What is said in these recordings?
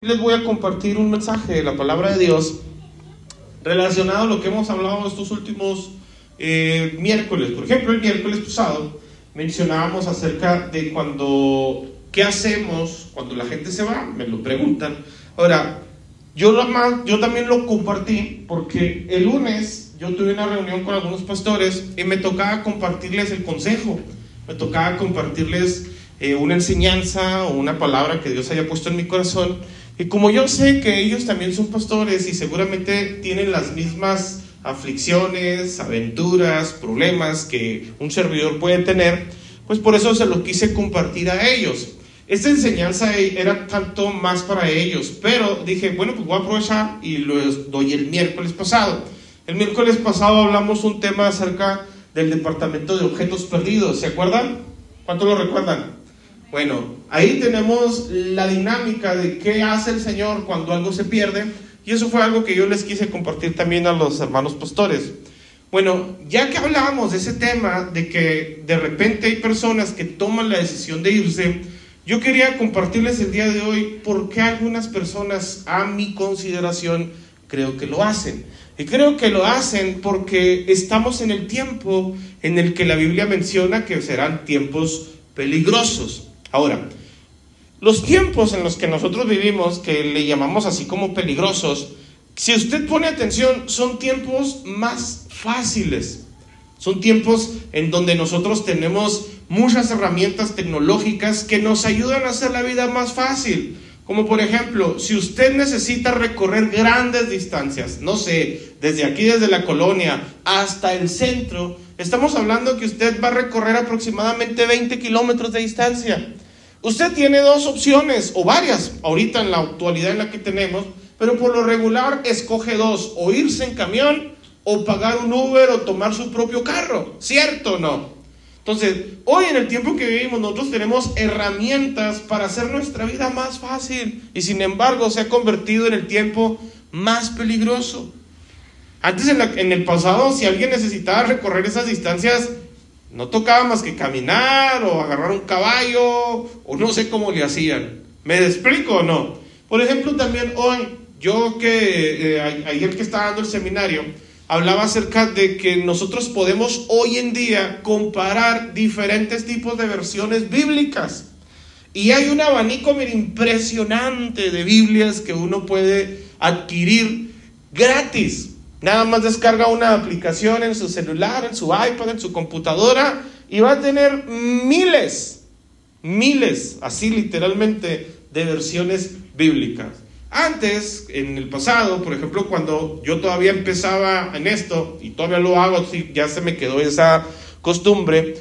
Les voy a compartir un mensaje de la palabra de Dios relacionado a lo que hemos hablado estos últimos eh, miércoles. Por ejemplo, el miércoles pasado mencionábamos acerca de cuando, ¿qué hacemos cuando la gente se va? Me lo preguntan. Ahora, yo, yo también lo compartí porque el lunes yo tuve una reunión con algunos pastores y me tocaba compartirles el consejo, me tocaba compartirles eh, una enseñanza o una palabra que Dios haya puesto en mi corazón y como yo sé que ellos también son pastores y seguramente tienen las mismas aflicciones, aventuras, problemas que un servidor puede tener, pues por eso se lo quise compartir a ellos. Esta enseñanza era tanto más para ellos, pero dije, bueno, pues voy a aprovechar y lo doy el miércoles pasado. El miércoles pasado hablamos un tema acerca del departamento de objetos perdidos, ¿se acuerdan? ¿Cuánto lo recuerdan? Bueno, ahí tenemos la dinámica de qué hace el Señor cuando algo se pierde. Y eso fue algo que yo les quise compartir también a los hermanos pastores. Bueno, ya que hablábamos de ese tema, de que de repente hay personas que toman la decisión de irse, yo quería compartirles el día de hoy por qué algunas personas, a mi consideración, creo que lo hacen. Y creo que lo hacen porque estamos en el tiempo en el que la Biblia menciona que serán tiempos peligrosos. Ahora, los tiempos en los que nosotros vivimos, que le llamamos así como peligrosos, si usted pone atención, son tiempos más fáciles. Son tiempos en donde nosotros tenemos muchas herramientas tecnológicas que nos ayudan a hacer la vida más fácil. Como por ejemplo, si usted necesita recorrer grandes distancias, no sé, desde aquí, desde la colonia hasta el centro, estamos hablando que usted va a recorrer aproximadamente 20 kilómetros de distancia. Usted tiene dos opciones, o varias, ahorita en la actualidad en la que tenemos, pero por lo regular escoge dos, o irse en camión, o pagar un Uber, o tomar su propio carro, ¿cierto o no? Entonces, hoy en el tiempo que vivimos, nosotros tenemos herramientas para hacer nuestra vida más fácil, y sin embargo se ha convertido en el tiempo más peligroso. Antes en, en el pasado, si alguien necesitaba recorrer esas distancias, no tocaba más que caminar o agarrar un caballo o no sé cómo le hacían. ¿Me explico o no? Por ejemplo, también hoy, yo que eh, ayer que estaba dando el seminario, hablaba acerca de que nosotros podemos hoy en día comparar diferentes tipos de versiones bíblicas. Y hay un abanico impresionante de Biblias que uno puede adquirir gratis. Nada más descarga una aplicación en su celular, en su iPad, en su computadora y va a tener miles, miles, así literalmente, de versiones bíblicas. Antes, en el pasado, por ejemplo, cuando yo todavía empezaba en esto, y todavía lo hago, ya se me quedó esa costumbre,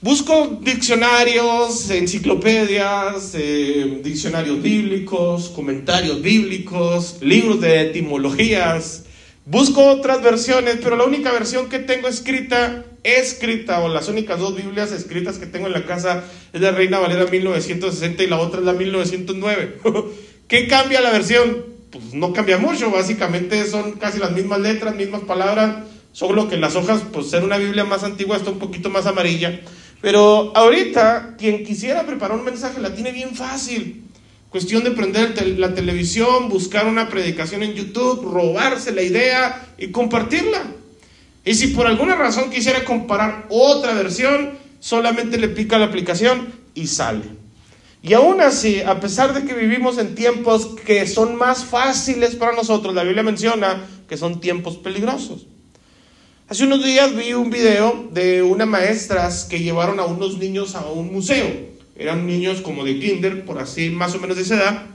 busco diccionarios, enciclopedias, eh, diccionarios bíblicos, comentarios bíblicos, libros de etimologías, Busco otras versiones, pero la única versión que tengo escrita, escrita, o las únicas dos Biblias escritas que tengo en la casa es la Reina Valera 1960 y la otra es la 1909. ¿Qué cambia la versión? Pues no cambia mucho, básicamente son casi las mismas letras, mismas palabras, solo que las hojas, pues ser una Biblia más antigua está un poquito más amarilla. Pero ahorita, quien quisiera preparar un mensaje la tiene bien fácil. Cuestión de prender la televisión, buscar una predicación en YouTube, robarse la idea y compartirla. Y si por alguna razón quisiera comparar otra versión, solamente le pica la aplicación y sale. Y aún así, a pesar de que vivimos en tiempos que son más fáciles para nosotros, la Biblia menciona que son tiempos peligrosos. Hace unos días vi un video de unas maestras que llevaron a unos niños a un museo eran niños como de kinder, por así más o menos de esa edad,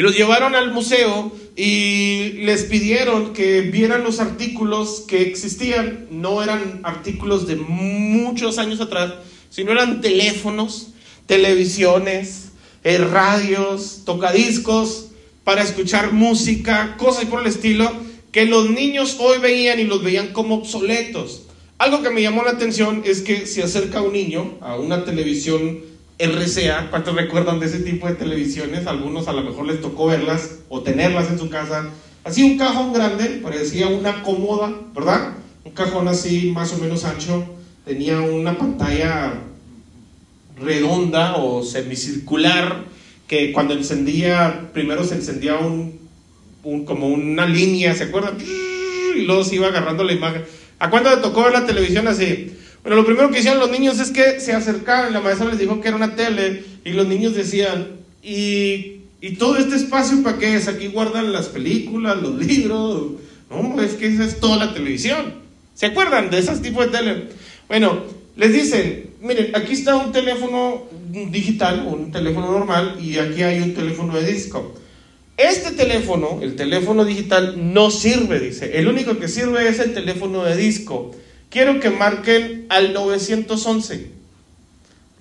y los llevaron al museo y les pidieron que vieran los artículos que existían. No eran artículos de muchos años atrás, sino eran teléfonos, televisiones, eh, radios, tocadiscos para escuchar música, cosas por el estilo, que los niños hoy veían y los veían como obsoletos. Algo que me llamó la atención es que se acerca un niño a una televisión RCA, ¿cuántos recuerdan de ese tipo de televisiones? Algunos a lo mejor les tocó verlas o tenerlas en su casa. Así un cajón grande, parecía una cómoda, ¿verdad? Un cajón así más o menos ancho, tenía una pantalla redonda o semicircular que cuando encendía, primero se encendía un, como una línea, ¿se acuerdan? Y luego se iba agarrando la imagen. ¿A cuándo le tocó ver la televisión así? Bueno, lo primero que hicieron los niños es que se acercaban, la maestra les dijo que era una tele, y los niños decían, ¿y, y todo este espacio para qué es? Aquí guardan las películas, los libros. No, es que esa es toda la televisión. ¿Se acuerdan de esos tipos de tele? Bueno, les dicen, miren, aquí está un teléfono digital, un teléfono normal, y aquí hay un teléfono de disco. Este teléfono, el teléfono digital, no sirve, dice. El único que sirve es el teléfono de disco. Quiero que marquen al 911.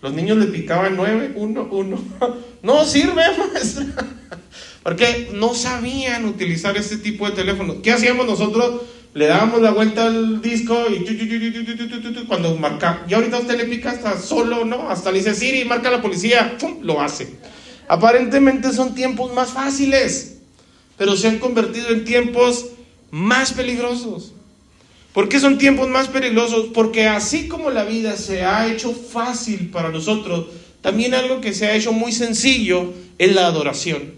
Los niños le picaban 911. No sirve, maestra. Porque no sabían utilizar ese tipo de teléfono. ¿Qué hacíamos nosotros? Le dábamos la vuelta al disco y cuando marca. Y ahorita usted le pica hasta solo, ¿no? Hasta le dice Siri, marca la policía. ¡Pum! Lo hace. Aparentemente son tiempos más fáciles, pero se han convertido en tiempos más peligrosos. ¿Por qué son tiempos más peligrosos? Porque así como la vida se ha hecho fácil para nosotros, también algo que se ha hecho muy sencillo es la adoración.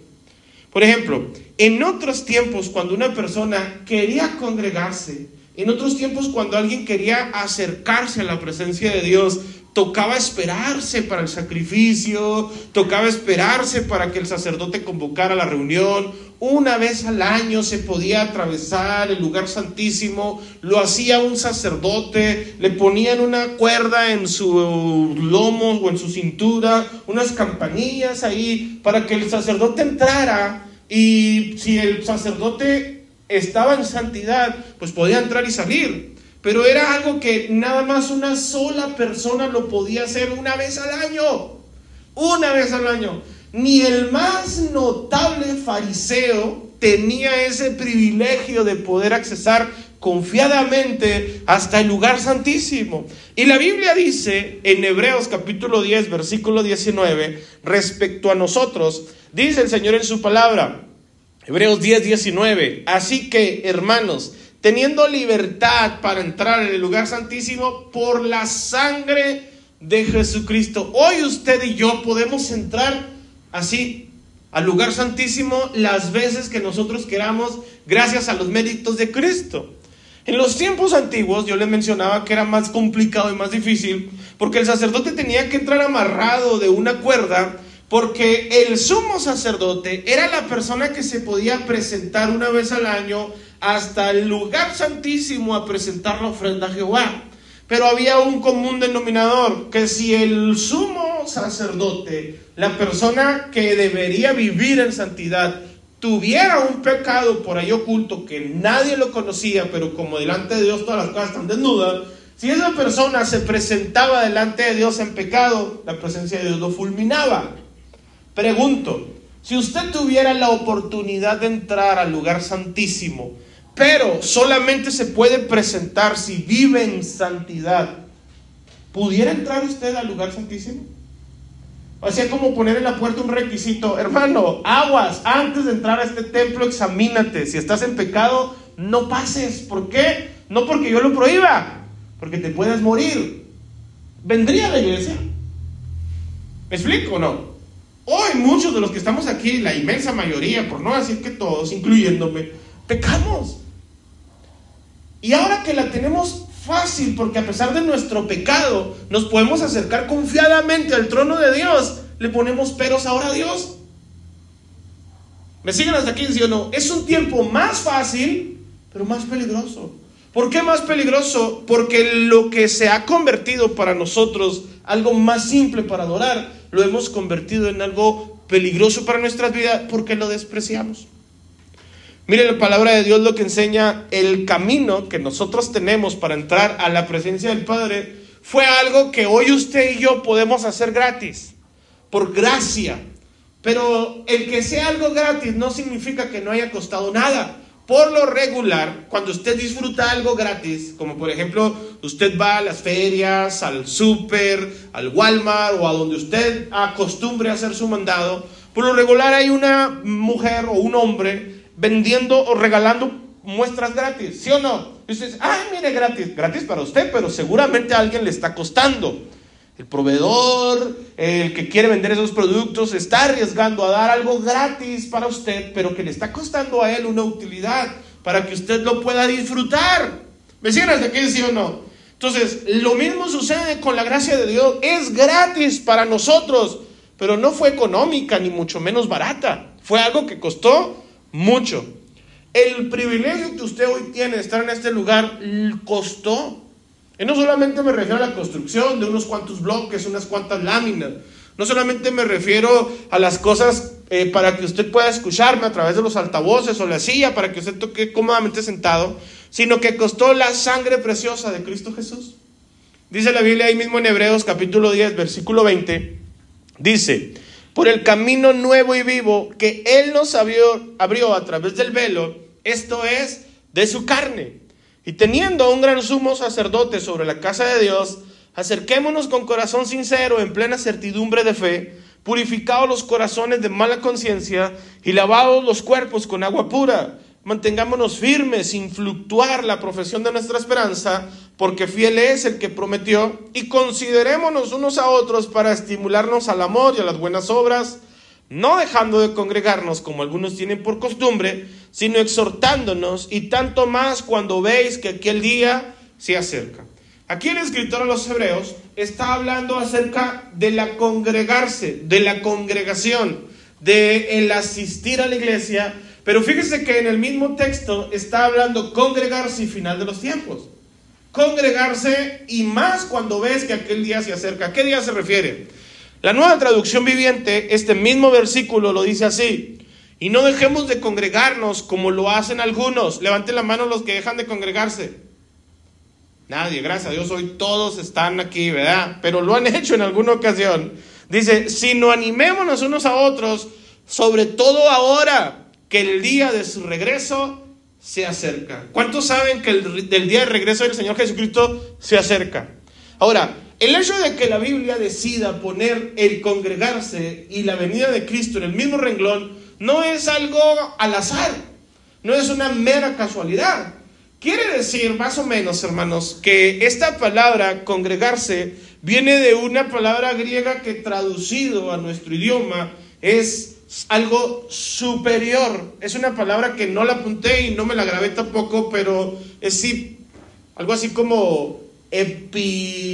Por ejemplo, en otros tiempos cuando una persona quería congregarse, en otros tiempos cuando alguien quería acercarse a la presencia de Dios, tocaba esperarse para el sacrificio, tocaba esperarse para que el sacerdote convocara la reunión. Una vez al año se podía atravesar el lugar santísimo, lo hacía un sacerdote, le ponían una cuerda en su lomo o en su cintura, unas campanillas ahí para que el sacerdote entrara y si el sacerdote estaba en santidad, pues podía entrar y salir. Pero era algo que nada más una sola persona lo podía hacer una vez al año. Una vez al año. Ni el más notable fariseo tenía ese privilegio de poder accesar confiadamente hasta el lugar santísimo. Y la Biblia dice en Hebreos capítulo 10, versículo 19, respecto a nosotros, dice el Señor en su palabra, Hebreos 10, 19, así que hermanos, teniendo libertad para entrar en el lugar santísimo por la sangre de Jesucristo. Hoy usted y yo podemos entrar así al lugar santísimo las veces que nosotros queramos gracias a los méritos de Cristo. En los tiempos antiguos yo les mencionaba que era más complicado y más difícil porque el sacerdote tenía que entrar amarrado de una cuerda porque el sumo sacerdote era la persona que se podía presentar una vez al año hasta el lugar santísimo a presentar la ofrenda a Jehová. Pero había un común denominador, que si el sumo sacerdote, la persona que debería vivir en santidad, tuviera un pecado por ahí oculto que nadie lo conocía, pero como delante de Dios todas las cosas están desnudas, si esa persona se presentaba delante de Dios en pecado, la presencia de Dios lo fulminaba. Pregunto, si usted tuviera la oportunidad de entrar al lugar santísimo, pero solamente se puede presentar si vive en santidad. ¿Pudiera entrar usted al lugar santísimo? O sea, como poner en la puerta un requisito, hermano, aguas, antes de entrar a este templo, examínate. Si estás en pecado, no pases. ¿Por qué? No porque yo lo prohíba, porque te puedes morir. ¿Vendría a la iglesia? ¿Me explico o no? Hoy muchos de los que estamos aquí, la inmensa mayoría, por no decir que todos, incluyéndome, pecamos. Y ahora que la tenemos fácil, porque a pesar de nuestro pecado, nos podemos acercar confiadamente al trono de Dios, le ponemos peros ahora a Dios. ¿Me siguen hasta aquí, sí o no? Es un tiempo más fácil, pero más peligroso. ¿Por qué más peligroso? Porque lo que se ha convertido para nosotros algo más simple para adorar, lo hemos convertido en algo peligroso para nuestras vidas porque lo despreciamos. Mire la palabra de Dios lo que enseña el camino que nosotros tenemos para entrar a la presencia del Padre fue algo que hoy usted y yo podemos hacer gratis, por gracia. Pero el que sea algo gratis no significa que no haya costado nada. Por lo regular, cuando usted disfruta algo gratis, como por ejemplo usted va a las ferias, al súper, al Walmart o a donde usted acostumbre a hacer su mandado, por lo regular hay una mujer o un hombre vendiendo o regalando muestras gratis, ¿sí o no? Y usted dice, ay, mire, gratis, gratis para usted, pero seguramente a alguien le está costando. El proveedor, el que quiere vender esos productos, está arriesgando a dar algo gratis para usted, pero que le está costando a él una utilidad para que usted lo pueda disfrutar. ¿Me siguen hasta aquí, sí o no? Entonces, lo mismo sucede con la gracia de Dios. Es gratis para nosotros, pero no fue económica ni mucho menos barata. Fue algo que costó mucho. El privilegio que usted hoy tiene de estar en este lugar costó. Y no solamente me refiero a la construcción de unos cuantos bloques, unas cuantas láminas. No solamente me refiero a las cosas eh, para que usted pueda escucharme a través de los altavoces o la silla, para que usted toque cómodamente sentado, sino que costó la sangre preciosa de Cristo Jesús. Dice la Biblia ahí mismo en Hebreos capítulo 10, versículo 20, dice, por el camino nuevo y vivo que Él nos abrió, a través del velo, esto es, de su carne. Y teniendo un gran sumo sacerdote sobre la casa de Dios, acerquémonos con corazón sincero, en plena certidumbre de fe, purificados los corazones de mala conciencia y lavados los cuerpos con agua pura. Mantengámonos firmes sin fluctuar la profesión de nuestra esperanza, porque fiel es el que prometió, y considerémonos unos a otros para estimularnos al amor y a las buenas obras, no dejando de congregarnos como algunos tienen por costumbre, sino exhortándonos, y tanto más cuando veis que aquel día se acerca. Aquí el escritor a los hebreos está hablando acerca de la congregarse, de la congregación, de el asistir a la iglesia, pero fíjese que en el mismo texto está hablando congregarse y final de los tiempos. Congregarse y más cuando ves que aquel día se acerca. ¿A qué día se refiere? La nueva traducción viviente, este mismo versículo lo dice así. Y no dejemos de congregarnos como lo hacen algunos. Levanten la mano los que dejan de congregarse. Nadie, gracias a Dios, hoy todos están aquí, ¿verdad? Pero lo han hecho en alguna ocasión. Dice, si no animémonos unos a otros, sobre todo ahora que el día de su regreso se acerca. ¿Cuántos saben que el del día de regreso del Señor Jesucristo se acerca? Ahora, el hecho de que la Biblia decida poner el congregarse y la venida de Cristo en el mismo renglón no es algo al azar, no es una mera casualidad. Quiere decir, más o menos, hermanos, que esta palabra, congregarse, viene de una palabra griega que traducido a nuestro idioma es algo superior. Es una palabra que no la apunté y no me la grabé tampoco, pero es sí, algo así como epiglosan,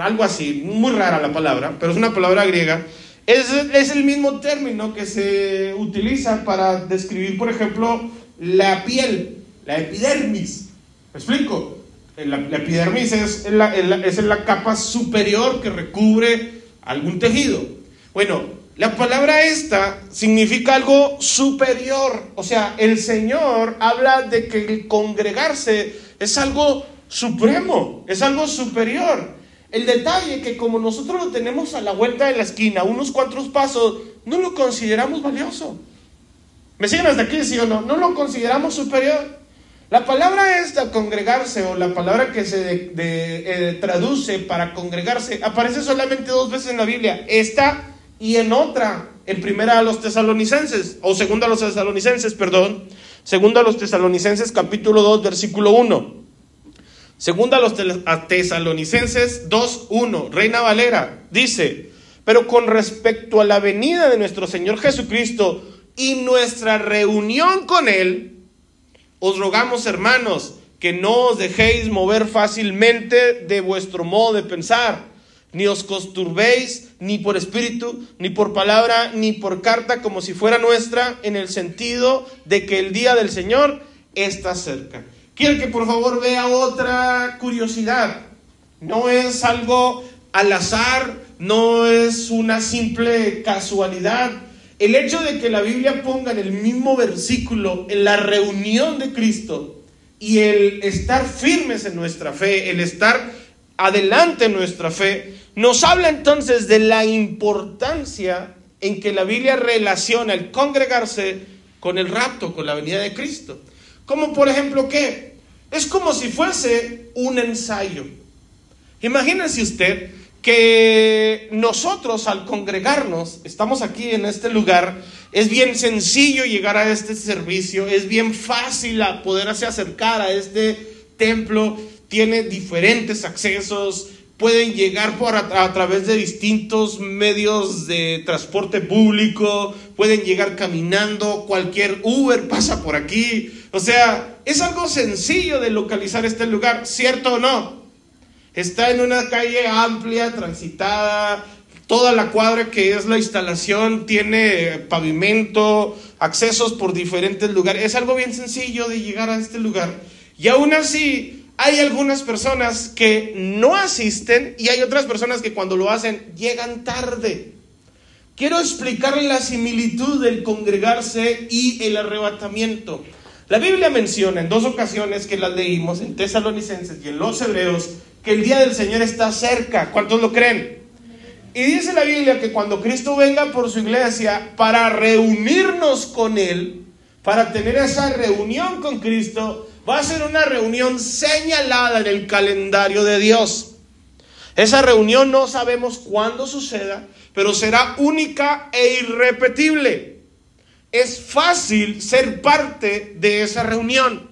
algo así, muy rara la palabra, pero es una palabra griega. Es, es el mismo término que se utiliza para describir, por ejemplo, la piel la epidermis. ¿Me explico? La, epidermis es la, es la capa superior que recubre algún tejido. Bueno, la palabra esta significa algo superior. O sea, el Señor habla de que el congregarse es algo supremo, es algo superior. El detalle que como nosotros lo tenemos a la vuelta de la esquina, unos cuantos pasos, no lo consideramos valioso. ¿Me siguen hasta aquí, sí o no? No lo consideramos superior. La palabra esta, congregarse, o la palabra que se eh, traduce para congregarse, aparece solamente dos veces en la Biblia. Esta y en otra, en primera a los tesalonicenses, o segunda a los tesalonicenses, perdón. Segunda a los tesalonicenses, capítulo 2, versículo 1. Segunda a los tesalonicenses 2, 1. Reina Valera dice, pero con respecto a la venida de nuestro Señor Jesucristo y nuestra reunión con Él, os rogamos, hermanos, que no os dejéis mover fácilmente de vuestro modo de pensar, ni os costurbéis ni por espíritu, ni por palabra, ni por carta, como si fuera nuestra, en el sentido de que el día del Señor está cerca. Quiero que por favor vea otra curiosidad. No es algo al azar, no es una simple casualidad, el hecho de que la Biblia ponga en el mismo versículo en la reunión de Cristo y el estar firmes en nuestra fe, el estar adelante en nuestra fe, nos habla entonces de la importancia en que la Biblia relaciona el congregarse con el rapto, con la venida de Cristo. Como por ejemplo que es como si fuese un ensayo. Imagínense usted que nosotros al congregarnos, estamos aquí en este lugar, es bien sencillo llegar a este servicio, es bien fácil poderse acercar a este templo, tiene diferentes accesos, pueden llegar por a, través de distintos medios de transporte público, pueden llegar caminando, cualquier Uber pasa por aquí. O sea, es algo sencillo de localizar este lugar, ¿cierto o no? Está en una calle amplia, transitada, toda la cuadra que es la instalación tiene pavimento, accesos por diferentes lugares. Es algo bien sencillo de llegar a este lugar. Y aún así, hay algunas personas que no asisten y hay otras personas que cuando lo hacen llegan tarde. Quiero explicarle la similitud del congregarse y el arrebatamiento. La Biblia menciona en dos ocasiones que las leímos en Tesalonicenses y en los Hebreos que el día del Señor está cerca. ¿Cuántos lo creen? Y dice la Biblia que cuando Cristo venga por su iglesia para reunirnos con Él, para tener esa reunión con Cristo, va a ser una reunión señalada en el calendario de Dios. Esa reunión no sabemos cuándo suceda, pero será única e irrepetible. Es fácil ser parte de esa reunión.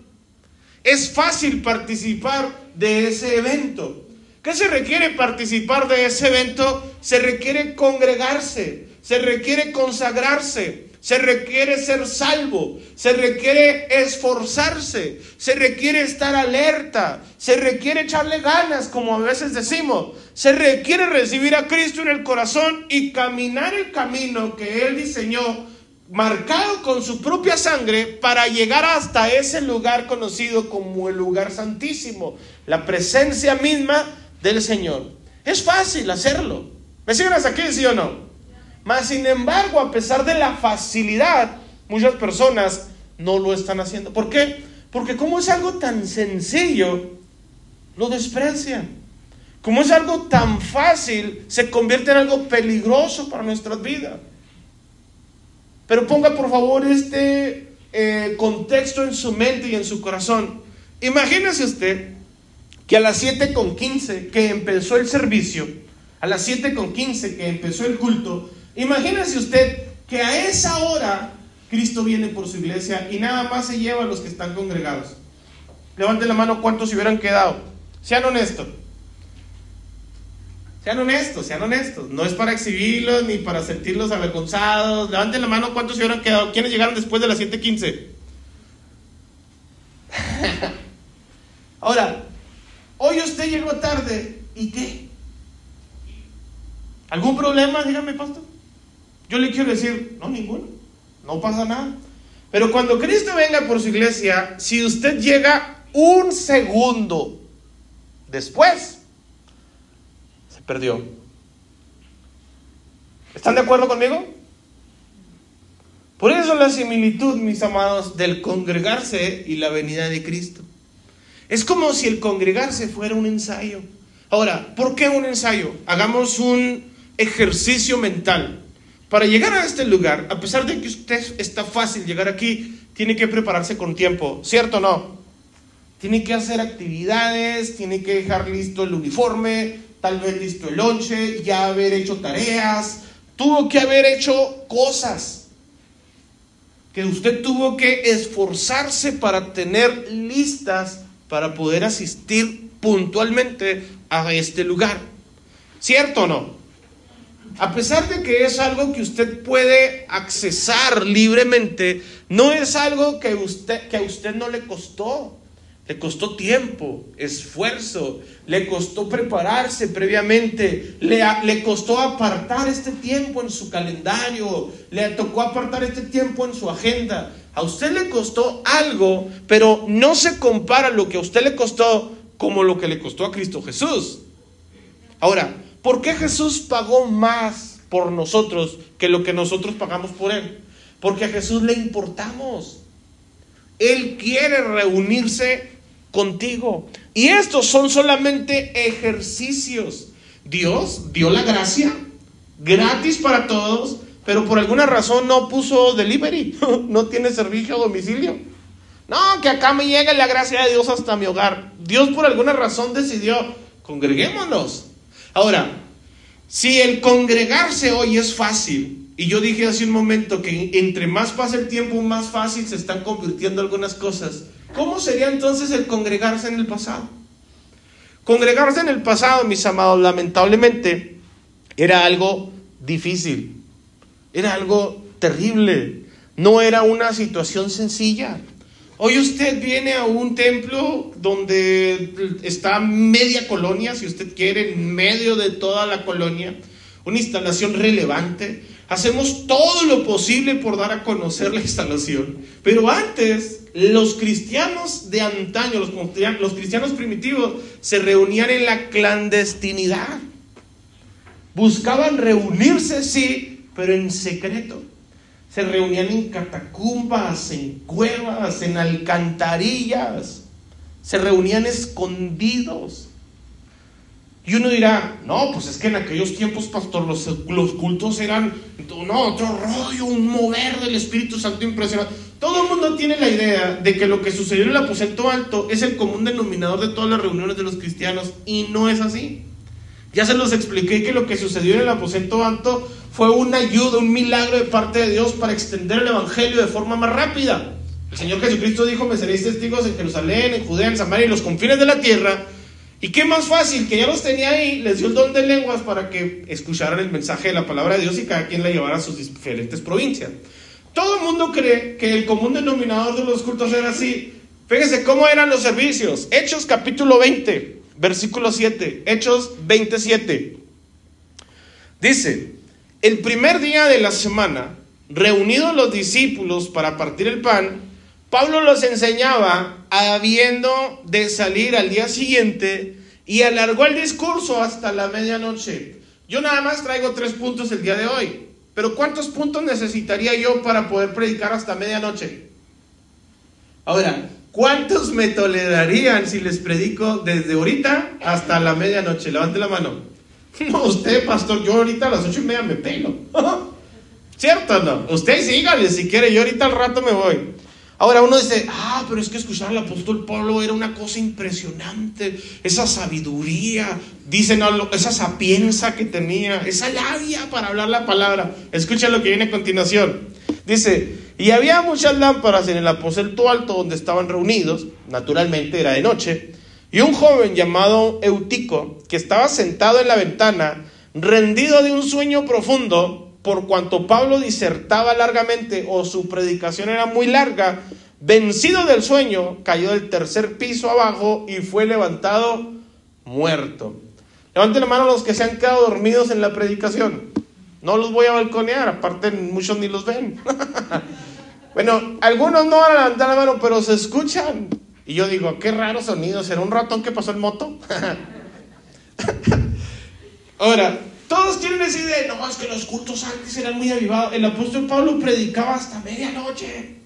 Es fácil participar de ese evento. ¿Qué se requiere participar de ese evento? Se requiere congregarse, se requiere consagrarse, se requiere ser salvo, se requiere esforzarse, se requiere estar alerta, se requiere echarle ganas, como a veces decimos, se requiere recibir a Cristo en el corazón y caminar el camino que Él diseñó, marcado con su propia sangre, para llegar hasta ese lugar conocido como el lugar santísimo, la presencia misma del Señor. Es fácil hacerlo. ¿Me siguen hasta aquí, sí o no? Mas, sin embargo, a pesar de la facilidad, muchas personas no lo están haciendo. ¿Por qué? Porque como es algo tan sencillo, lo desprecian. Como es algo tan fácil, se convierte en algo peligroso para nuestras vidas. Pero ponga por favor este eh, contexto en su mente y en su corazón. Imagínese usted que a las 7.15 que empezó el servicio, a las 7.15 que empezó el culto, Imagínese usted que a esa hora Cristo viene por su iglesia y nada más se lleva a los que están congregados. Levanten la mano cuántos se hubieran quedado. Sean honestos. Sean honestos, sean honestos. No es para exhibirlos ni para sentirlos avergonzados. Levanten la mano cuántos se hubieran quedado. ¿Quiénes llegaron después de las 7:15? Ahora, hoy usted llegó tarde. ¿Y qué? ¿Algún problema? Dígame, pastor. Yo le quiero decir, no, ninguno, no pasa nada. Pero cuando Cristo venga por su iglesia, si usted llega un segundo después, se perdió. ¿Están de acuerdo conmigo? Por eso la similitud, mis amados, del congregarse y la venida de Cristo. Es como si el congregarse fuera un ensayo. Ahora, ¿por qué un ensayo? Hagamos un ejercicio mental. Para llegar a este lugar, a pesar de que usted está fácil llegar aquí, tiene que prepararse con tiempo, ¿cierto o no? Tiene que hacer actividades, tiene que dejar listo el uniforme, tal vez listo el lonche, ya haber hecho tareas, tuvo que haber hecho cosas que usted tuvo que esforzarse para tener listas para poder asistir puntualmente a este lugar. ¿Cierto o no? A pesar de que es algo que usted puede accesar libremente, no es algo que, usted, que a usted no le costó. Le costó tiempo, esfuerzo, le costó prepararse previamente, le, le costó apartar este tiempo en su calendario, le tocó apartar este tiempo en su agenda. A usted le costó algo, pero no se compara lo que a usted le costó como lo que le costó a Cristo Jesús. Ahora, ¿Por qué Jesús pagó más por nosotros que lo que nosotros pagamos por Él? Porque a Jesús le importamos. Él quiere reunirse contigo. Y estos son solamente ejercicios. Dios dio la gracia gratis para todos, pero por alguna razón no puso delivery, no tiene servicio a domicilio. No, que acá me llegue la gracia de Dios hasta mi hogar. Dios por alguna razón decidió, congreguémonos. Ahora, si el congregarse hoy es fácil, y yo dije hace un momento que entre más pasa el tiempo, más fácil se están convirtiendo algunas cosas, ¿cómo sería entonces el congregarse en el pasado? Congregarse en el pasado, mis amados, lamentablemente, era algo difícil, era algo terrible, no era una situación sencilla. Hoy usted viene a un templo donde está media colonia, si usted quiere, en medio de toda la colonia, una instalación relevante. Hacemos todo lo posible por dar a conocer la instalación. Pero antes, los cristianos de antaño, los, cristianos primitivos, se reunían en la clandestinidad. Buscaban reunirse, sí, pero en secreto se reunían en catacumbas, en cuevas, en alcantarillas, se reunían escondidos. Y uno dirá, no, pues es que en aquellos tiempos, pastor, los, los cultos eran, no, otro rollo, un mover del Espíritu Santo impresionante. Todo el mundo tiene la idea de que lo que sucedió en el aposento alto es el común denominador de todas las reuniones de los cristianos y no es así. Ya se los expliqué que lo que sucedió en el aposento alto fue una ayuda, un milagro de parte de Dios para extender el Evangelio de forma más rápida. El Señor Jesucristo dijo, me seréis testigos en Jerusalén, en Judea, en Samaria y los confines de la tierra. ¿Y qué más fácil? Que ya los tenía ahí, les dio el don de lenguas para que escucharan el mensaje de la palabra de Dios y cada quien la llevara a sus diferentes provincias. Todo el mundo cree que el común denominador de los cultos era así. Fíjense cómo eran los servicios. Hechos capítulo 20, versículo 7. Hechos 27. Dice, el primer día de la semana, reunidos los discípulos para partir el pan, Pablo los enseñaba habiendo de salir al día siguiente y alargó el discurso hasta la medianoche. Yo nada más traigo tres puntos el día de hoy, pero ¿cuántos puntos necesitaría yo para poder predicar hasta medianoche? Ahora, ¿cuántos me tolerarían si les predico desde ahorita hasta la medianoche? Levante la mano. No, usted, pastor, yo ahorita a las ocho y media me pelo. ¿Cierto o no? Usted sígale si quiere, yo ahorita al rato me voy. Ahora uno dice, ah, pero es que escuchar al apóstol Pablo era una cosa impresionante, esa sabiduría, dicen esa sapienza que tenía, esa labia para hablar la palabra. Escucha lo que viene a continuación. Dice, y había muchas lámparas en el aposento alto donde estaban reunidos, naturalmente era de noche, y un joven llamado Eutico, que estaba sentado en la ventana, rendido de un sueño profundo, por cuanto Pablo disertaba largamente o su predicación era muy larga, vencido del sueño, cayó del tercer piso abajo y fue levantado muerto. Levanten la mano los que se han quedado dormidos en la predicación. No los voy a balconear, aparte muchos ni los ven. bueno, algunos no van a levantar la mano, pero se escuchan. Y yo digo, qué raro sonido, ¿será un ratón que pasó en moto? Ahora, todos tienen esa idea, no, es que los cultos antes eran muy avivados. El apóstol Pablo predicaba hasta medianoche.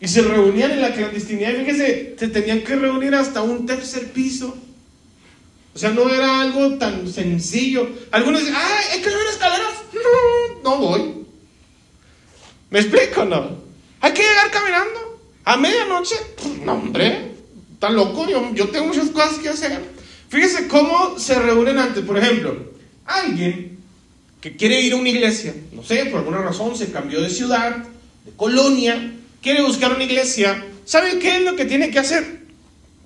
Y se reunían en la clandestinidad, fíjese, se tenían que reunir hasta un tercer piso. O sea, no era algo tan sencillo. Algunos dicen, ah, hay que subir escaleras. No, no voy. ¿Me explico no? Hay que llegar caminando. A medianoche, no hombre, está loco, yo, yo tengo muchas cosas que hacer. Fíjese cómo se reúnen antes, por ejemplo, alguien que quiere ir a una iglesia, no sé, por alguna razón se cambió de ciudad, de colonia, quiere buscar una iglesia, ¿sabe qué es lo que tiene que hacer?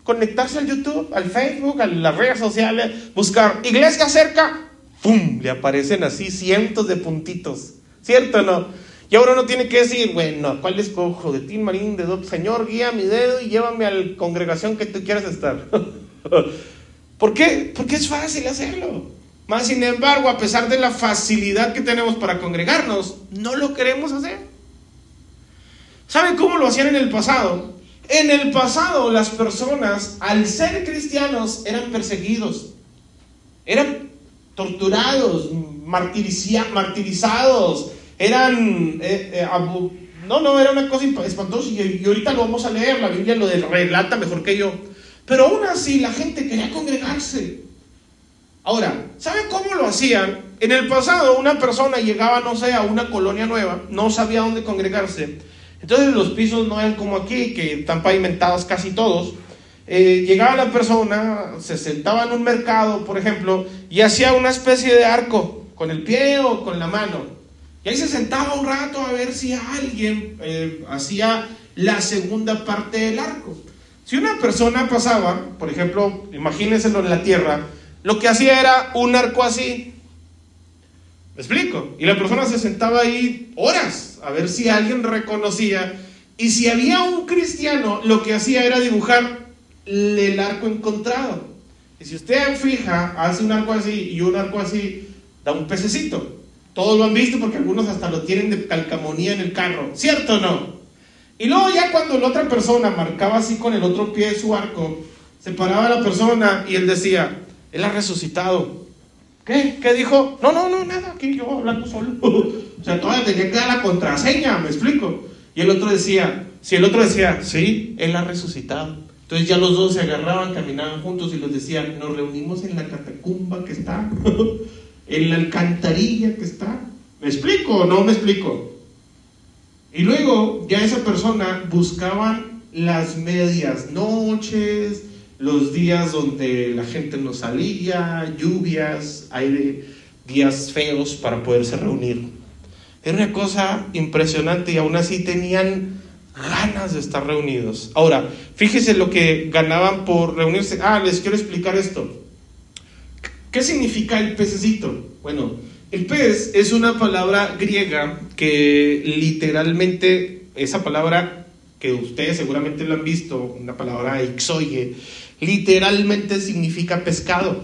Conectarse al YouTube, al Facebook, a las redes sociales, buscar iglesia cerca, ¡pum! Le aparecen así cientos de puntitos, ¿cierto o no? Y ahora uno tiene que decir, bueno, ¿cuál escojo? De Tim Marín, de Doc, Señor, guía mi dedo y llévame a la congregación que tú quieras estar. ¿Por qué? Porque es fácil hacerlo. Más sin embargo, a pesar de la facilidad que tenemos para congregarnos, no lo queremos hacer. ¿Saben cómo lo hacían en el pasado? En el pasado las personas, al ser cristianos, eran perseguidos, eran torturados, martirizados, eran, eh, eh, no, no, era una cosa espantosa y, ahorita lo vamos a leer, la Biblia lo relata mejor que yo. Pero aún así la gente quería congregarse. Ahora, ¿saben cómo lo hacían? En el pasado una persona llegaba, no sé, a una colonia nueva, no sabía dónde congregarse. Entonces los pisos no eran como aquí, que están pavimentados casi todos. Eh, llegaba la persona, se sentaba en un mercado, por ejemplo, y hacía una especie de arco, con el pie o con la mano. Y ahí se sentaba un rato a ver si alguien eh, hacía la segunda parte del arco. Si una persona pasaba, por ejemplo, imagínenselo en la tierra, lo que hacía era un arco así. ¿Me explico? Y la persona se sentaba ahí horas a ver si alguien reconocía. Y si había un cristiano, lo que hacía era dibujar el arco encontrado. Y si usted fija, hace un arco así y un arco así, da un pececito. Todos lo han visto porque algunos hasta lo tienen de calcamonía en el carro. ¿Cierto o no? Y luego ya cuando la otra persona marcaba así con el otro pie de su arco, se paraba la persona y él decía, él ha resucitado. ¿Qué? ¿Qué dijo? No, no, no, nada, aquí yo hablando solo. o sea, todavía tenía que dar la contraseña, me explico. Y el otro decía, si el otro decía, sí, él ha resucitado. Entonces ya los dos se agarraban, caminaban juntos y los decían, nos reunimos en la catacumba que está, en la alcantarilla que está. ¿Me explico o no me explico? Y luego ya esa persona buscaban las medias noches, los días donde la gente no salía, lluvias, aire, días feos para poderse reunir. Era una cosa impresionante y aún así tenían ganas de estar reunidos. Ahora, fíjese lo que ganaban por reunirse. Ah, les quiero explicar esto. ¿Qué significa el pececito? Bueno, el pez es una palabra griega que literalmente, esa palabra que ustedes seguramente lo han visto, una palabra ixoye, literalmente significa pescado,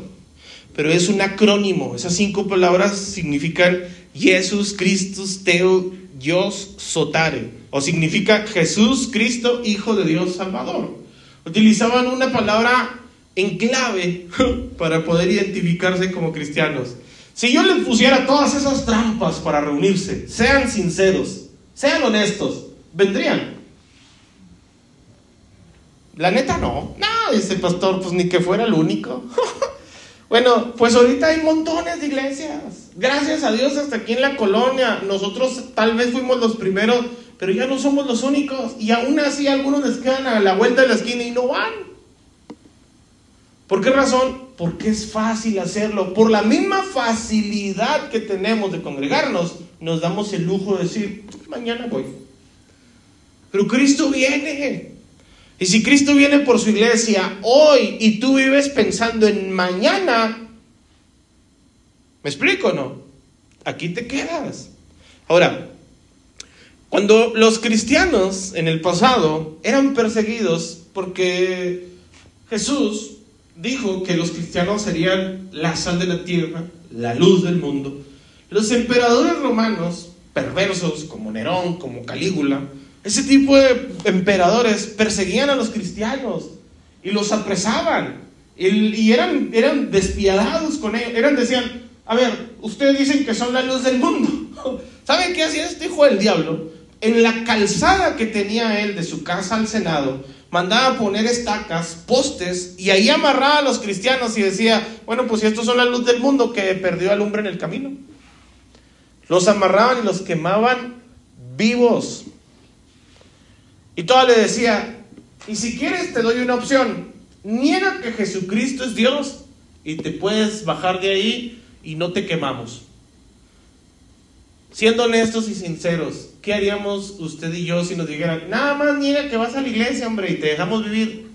pero es un acrónimo. Esas cinco palabras significan Jesús, Christus, Teo, Dios, Sotare, o significa Jesús, Cristo, Hijo de Dios, Salvador. Utilizaban una palabra en clave para poder identificarse como cristianos. Si yo les pusiera todas esas trampas para reunirse, sean sinceros, sean honestos, ¿vendrían? La neta no. No, dice el pastor, pues ni que fuera el único. bueno, pues ahorita hay montones de iglesias. Gracias a Dios hasta aquí en la colonia. Nosotros tal vez fuimos los primeros, pero ya no somos los únicos. Y aún así algunos les quedan a la vuelta de la esquina y no van. ¿Por qué razón? Porque es fácil hacerlo. Por la misma facilidad que tenemos de congregarnos, nos damos el lujo de decir, mañana voy. Pero Cristo viene. Y si Cristo viene por su iglesia hoy y tú vives pensando en mañana, ¿me explico o no? Aquí te quedas. Ahora, cuando los cristianos en el pasado eran perseguidos porque Jesús dijo que los cristianos serían la sal de la tierra, la luz del mundo. Los emperadores romanos, perversos como Nerón, como Calígula, ese tipo de emperadores perseguían a los cristianos y los apresaban y, eran, eran despiadados con ellos. Eran, decían, a ver, ustedes dicen que son la luz del mundo. ¿Saben qué hacía este hijo del diablo? En la calzada que tenía él de su casa al Senado, mandaba poner estacas, postes, y ahí amarraba a los cristianos y decía, bueno, pues si estos son la luz del mundo que perdió alumbre en el camino. Los amarraban y los quemaban vivos. Y todo le decía, y si quieres te doy una opción, niega que Jesucristo es Dios y te puedes bajar de ahí y no te quemamos. Siendo honestos y sinceros, ¿qué haríamos usted y yo si nos dijeran, nada más niega que vas a la iglesia, hombre, y te dejamos vivir?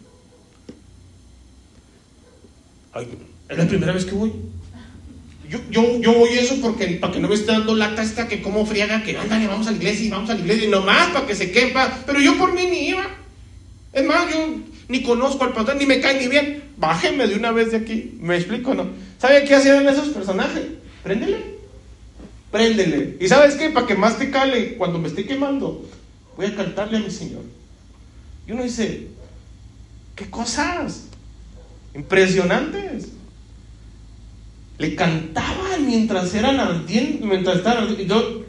Ay, es la primera vez que voy. Yo, voy eso porque para que no me esté dando lata esta que como friega, que ándale, vamos a la iglesia y vamos a la iglesia y nomás para que se quepa. Pero yo por mí ni iba. Es más, yo ni conozco al pastor, ni me cae ni bien. Bájenme de una vez de aquí. ¿Me explico no? ¿Sabe qué hacían esos personajes? Préndele préndele. ¿Y sabes qué? Para que más te cale, cuando me esté quemando, voy a cantarle a mi Señor. Y uno dice, ¿qué cosas? Impresionantes. Le cantaban mientras eran ardientes, mientras estaban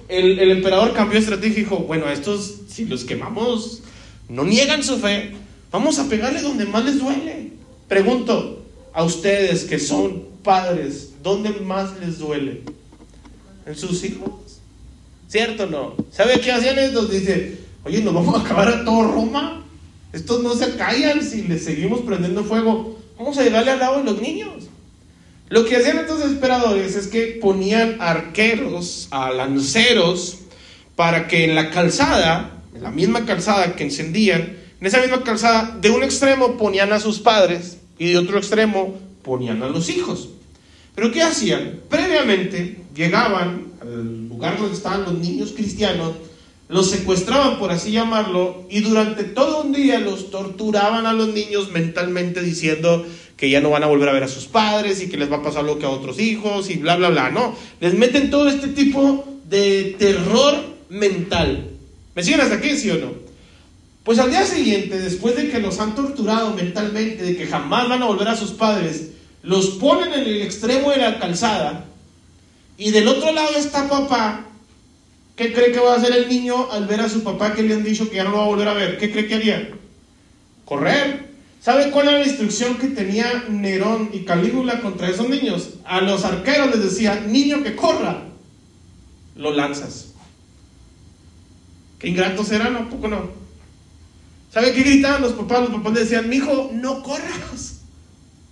el, el emperador cambió estrategia y dijo, bueno, estos, si los quemamos, no niegan su fe, vamos a pegarle donde más les duele. Pregunto a ustedes que son padres, ¿dónde más les duele? En sus hijos. ¿Cierto o no? ¿Sabe qué hacían estos? Dice, oye, nos vamos a acabar a todo Roma. Estos no se callan si les seguimos prendiendo fuego. Vamos a llegarle al lado de los niños. Lo que hacían estos esperadores es que ponían arqueros, a lanceros, para que en la calzada, en la misma calzada que encendían, en esa misma calzada, de un extremo ponían a sus padres y de otro extremo ponían a los hijos. Pero ¿qué hacían? Previamente llegaban al lugar donde estaban los niños cristianos, los secuestraban, por así llamarlo, y durante todo un día los torturaban a los niños mentalmente diciendo que ya no van a volver a ver a sus padres y que les va a pasar lo que a otros hijos y bla, bla, bla. No, les meten todo este tipo de terror mental. ¿Me siguen hasta aquí, sí o no? Pues al día siguiente, después de que los han torturado mentalmente, de que jamás van a volver a sus padres, los ponen en el extremo de la calzada y del otro lado está papá ¿Qué cree que va a hacer el niño al ver a su papá que le han dicho que ya no lo va a volver a ver? ¿Qué cree que haría? Correr. ¿Sabe cuál era la instrucción que tenía Nerón y Calígula contra esos niños? A los arqueros les decía, niño que corra, lo lanzas. Qué ingratos eran, ¿no? ¿Poco no? ¿Sabe qué gritaban los papás? Los papás decían, mi hijo, no corras.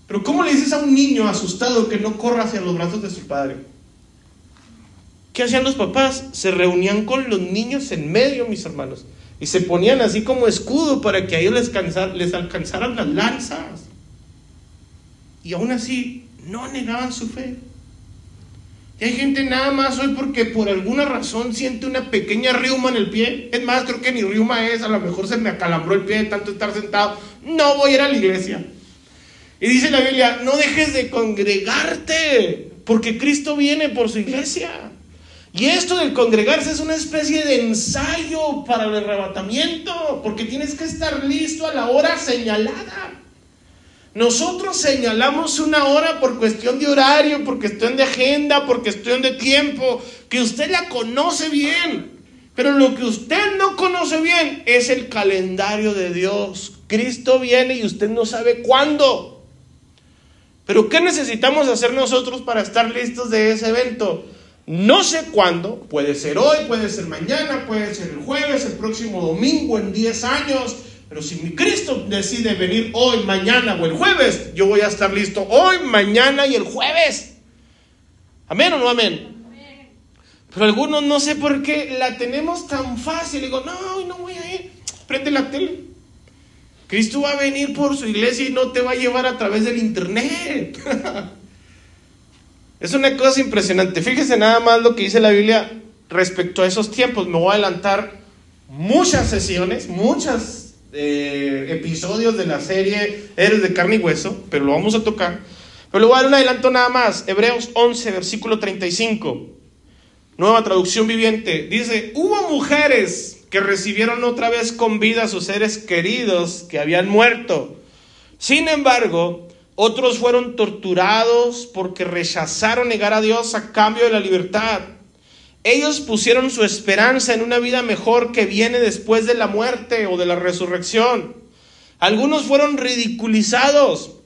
Pero ¿cómo le dices a un niño asustado que no corra hacia los brazos de su padre? ¿Qué hacían los papás? Se reunían con los niños en medio, mis hermanos, y se ponían así como escudo para que a ellos les, les alcanzaran las lanzas. Y aún así no negaban su fe. Y hay gente nada más hoy porque por alguna razón siente una pequeña riuma en el pie. Es más, creo que ni riuma es, a lo mejor se me acalambró el pie de tanto estar sentado. No voy a ir a la iglesia. Y dice la Biblia, no dejes de congregarte, porque Cristo viene por su iglesia. Y esto del congregarse es una especie de ensayo para el arrebatamiento, porque tienes que estar listo a la hora señalada. Nosotros señalamos una hora por cuestión de horario, por cuestión de agenda, por cuestión de tiempo, que usted la conoce bien. Pero lo que usted no conoce bien es el calendario de Dios. Cristo viene y usted no sabe cuándo. Pero ¿qué necesitamos hacer nosotros para estar listos de ese evento? No sé cuándo, puede ser hoy, puede ser mañana, puede ser el jueves, el próximo domingo, en 10 años, pero si mi Cristo decide venir hoy, mañana o el jueves, yo voy a estar listo hoy, mañana y el jueves. ¿Amén o no amén? Pero algunos no sé por qué la tenemos tan fácil. Digo, no, hoy no voy a ir. Prende la tele. Cristo va a venir por su iglesia y no te va a llevar a través del internet. Es una cosa impresionante. Fíjese nada más lo que dice la Biblia respecto a esos tiempos. Me voy a adelantar muchas sesiones, muchos eh, episodios de la serie Eres de carne y hueso, pero lo vamos a tocar. Pero le voy a dar un adelanto nada más. Hebreos 11, versículo 35. Nueva traducción viviente. Dice, hubo mujeres que recibieron otra vez con vida a sus seres queridos que habían muerto. Sin embargo, otros fueron torturados porque rechazaron negar a Dios a cambio de la libertad. Ellos pusieron su esperanza en una vida mejor que viene después de la muerte o de la resurrección. Algunos fueron ridiculizados.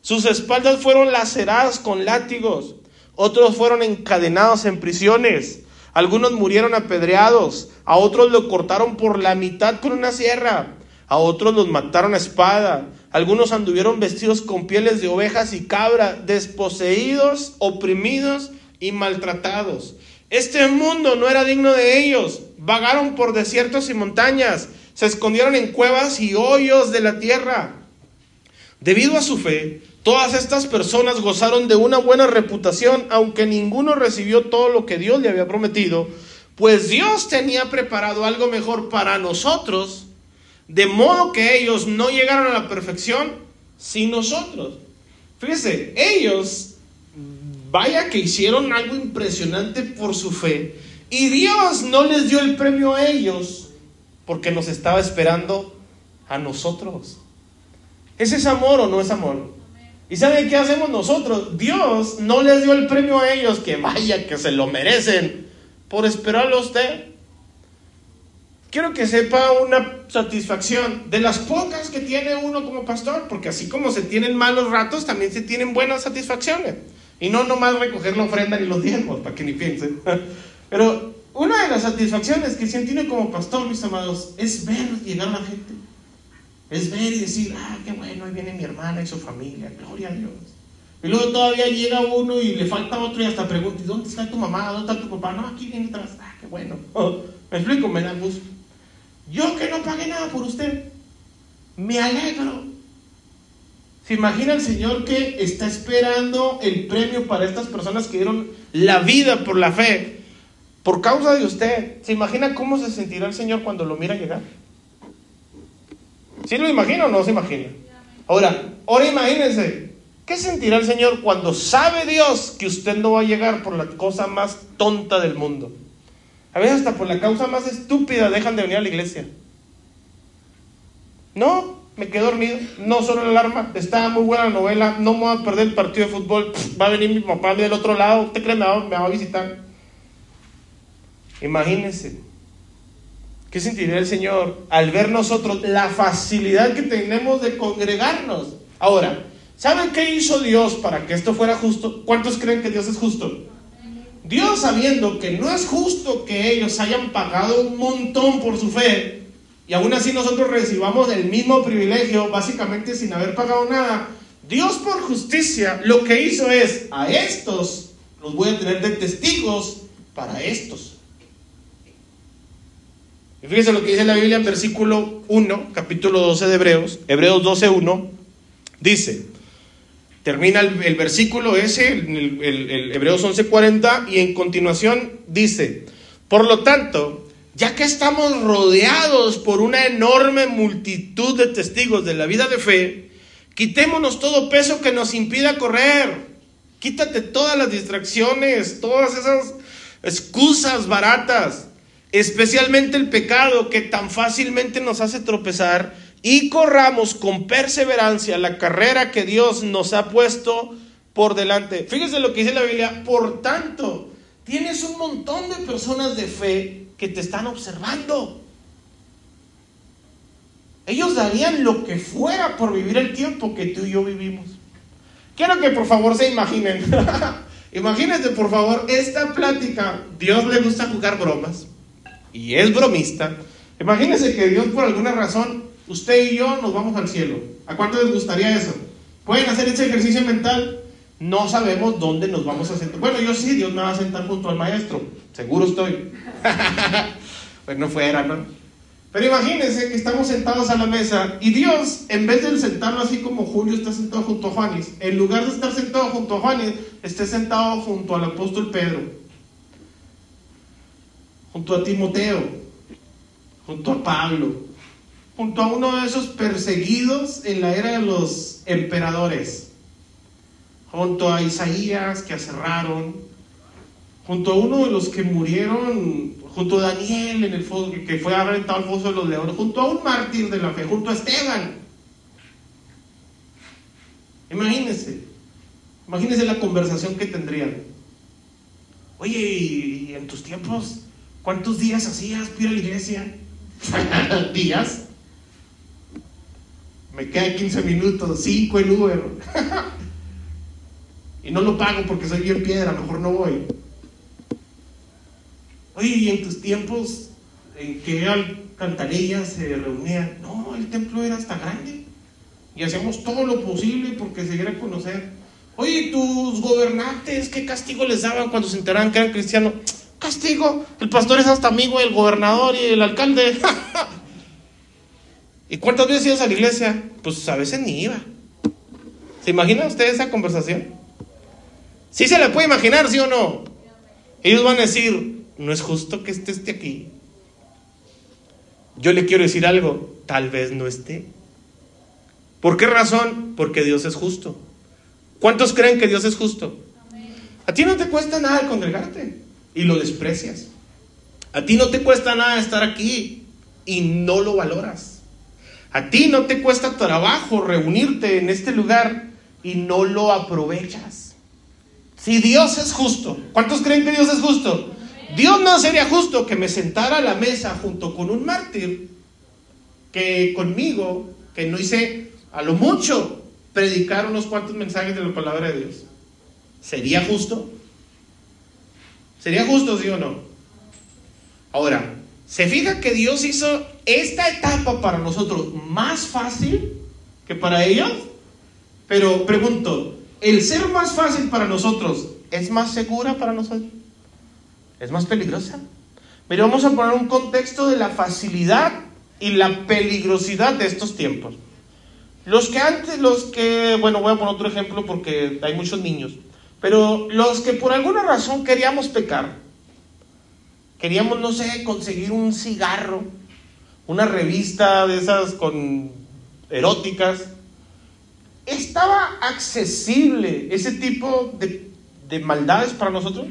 Sus espaldas fueron laceradas con látigos. Otros fueron encadenados en prisiones. Algunos murieron apedreados. A otros lo cortaron por la mitad con una sierra. A otros los mataron a espada. Algunos anduvieron vestidos con pieles de ovejas y cabra, desposeídos, oprimidos y maltratados. Este mundo no era digno de ellos. Vagaron por desiertos y montañas, se escondieron en cuevas y hoyos de la tierra. Debido a su fe, todas estas personas gozaron de una buena reputación, aunque ninguno recibió todo lo que Dios le había prometido, pues Dios tenía preparado algo mejor para nosotros de modo que ellos no llegaron a la perfección sin nosotros. Fíjese, ellos, vaya que hicieron algo impresionante por su fe. Y Dios no les dio el premio a ellos porque nos estaba esperando a nosotros. ¿Es ese amor o no es amor? ¿Y saben qué hacemos nosotros? Dios no les dio el premio a ellos, que vaya que se lo merecen, por esperarlo a usted. Quiero que sepa una satisfacción de las pocas que tiene uno como pastor, porque así como se tienen malos ratos, también se tienen buenas satisfacciones. Y no nomás recoger la ofrenda ni los diezmos, para que ni piensen. Pero una de las satisfacciones que se tiene como pastor, mis amados, es ver llegar la gente. Es ver y decir, ah, qué bueno, ahí viene mi hermana y su familia, gloria a Dios. Y luego todavía llega uno y le falta otro y hasta pregunta, ¿dónde está tu mamá? ¿Dónde está tu papá? No, aquí viene atrás. Ah, qué bueno. me explico, me da gusto. Yo que no pagué nada por usted. me alegro. ¿Se imagina el Señor que está esperando el premio para estas personas que dieron la vida por la fe, por causa de usted? ¿Se imagina cómo se sentirá el Señor cuando lo mira llegar? ¿Sí lo imagina o no se imagina? Ahora, ahora imagínense, ¿qué sentirá el Señor cuando sabe Dios que usted no va a llegar por la cosa más tonta del mundo? A veces hasta por la causa más estúpida dejan de venir a la iglesia. No, me quedé dormido, no solo la alarma, estaba muy buena la novela, no me voy a perder el partido de fútbol, va a venir mi papá del otro lado, ¿usted cree me me va a visitar? Imagínense, ¿qué sentiría el Señor al ver nosotros la facilidad que tenemos de congregarnos? Ahora, ¿saben qué hizo Dios para que esto fuera justo? ¿Cuántos creen que Dios es justo? Dios sabiendo que no es justo que ellos hayan pagado un montón por su fe, y aún así nosotros recibamos el mismo privilegio, básicamente sin haber pagado nada, Dios por justicia lo que hizo es, a estos los voy a tener de testigos para estos. Y fíjense lo que dice la Biblia en versículo 1, capítulo 12 de Hebreos, Hebreos 12, 1, dice, termina el, versículo ese, el, Hebreos 11:40, y en continuación dice, por lo tanto, ya que estamos rodeados por una enorme multitud de testigos de la vida de fe, quitémonos todo peso que nos impida correr. Quítate todas las distracciones, todas esas excusas baratas, especialmente el pecado que tan fácilmente nos hace tropezar y corramos con perseverancia la carrera que Dios nos ha puesto por delante. Fíjese lo que dice la Biblia, por tanto, tienes un montón de personas de fe que te están observando. Ellos darían lo que fuera por vivir el tiempo que tú y yo vivimos. Quiero que por favor se imaginen. Imagínense por favor esta plática. Dios le gusta jugar bromas y es bromista. Imagínense que Dios por alguna razón, usted y yo nos vamos al cielo. ¿A cuánto les gustaría eso? ¿Pueden hacer ese ejercicio mental? No sabemos dónde nos vamos a sentar. Bueno, yo sí, Dios me va a sentar junto al maestro. Seguro estoy. pues no fuera, ¿no? Pero imagínense que estamos sentados a la mesa y Dios, en vez de sentarlo así como Julio está sentado junto a Juanis, en lugar de estar sentado junto a Juanis, esté sentado junto al apóstol Pedro, junto a Timoteo, junto a Pablo, junto a uno de esos perseguidos en la era de los emperadores, junto a Isaías que aserraron, junto a uno de los que murieron, junto a Daniel en el foso, que fue aventado al foso de los leones, junto a un mártir de la fe, junto a Esteban. Imagínense, imagínense la conversación que tendrían. Oye, ¿y en tus tiempos cuántos días hacías ir a la iglesia? ¿Días? Me quedan 15 minutos, 5 en Uber. y no lo pago porque soy bien piedra, mejor no voy. Oye, ¿y en tus tiempos en que alcantarillas se reunían? No, el templo era hasta grande. Y hacíamos todo lo posible porque se diera a conocer. Oye, tus gobernantes, ¿qué castigo les daban cuando se enteraban que eran cristianos? El pastor es hasta amigo del gobernador y el alcalde. ¿Y cuántas veces ibas a la iglesia? Pues a veces ni iba. ¿Se imagina usted esa conversación? ¿Sí se la puede imaginar, sí o no? Ellos van a decir, no es justo que este esté aquí. Yo le quiero decir algo, tal vez no esté. ¿Por qué razón? Porque Dios es justo. ¿Cuántos creen que Dios es justo? A ti no te cuesta nada congregarte y lo desprecias. A ti no te cuesta nada estar aquí y no lo valoras. A ti no te cuesta trabajo reunirte en este lugar y no lo aprovechas. Si Dios es justo, ¿cuántos creen que Dios es justo? Dios no sería justo que me sentara a la mesa junto con un mártir que conmigo, que no hice a lo mucho predicar unos cuantos mensajes de la palabra de Dios. ¿Sería justo? ¿Sería justo, sí o no? Ahora, ¿se fija que Dios hizo esta etapa para nosotros más fácil que para ellos? Pero pregunto, ¿el ser más fácil para nosotros es más segura para nosotros? es más peligrosa. Pero vamos a poner un contexto de la facilidad y la peligrosidad de estos tiempos. Los que antes, los que, bueno, voy a poner otro ejemplo porque hay muchos niños, pero los que por alguna razón queríamos pecar, queríamos, no sé, conseguir un cigarro, una revista de esas con eróticas, estaba accesible ese tipo de, de maldades para nosotros.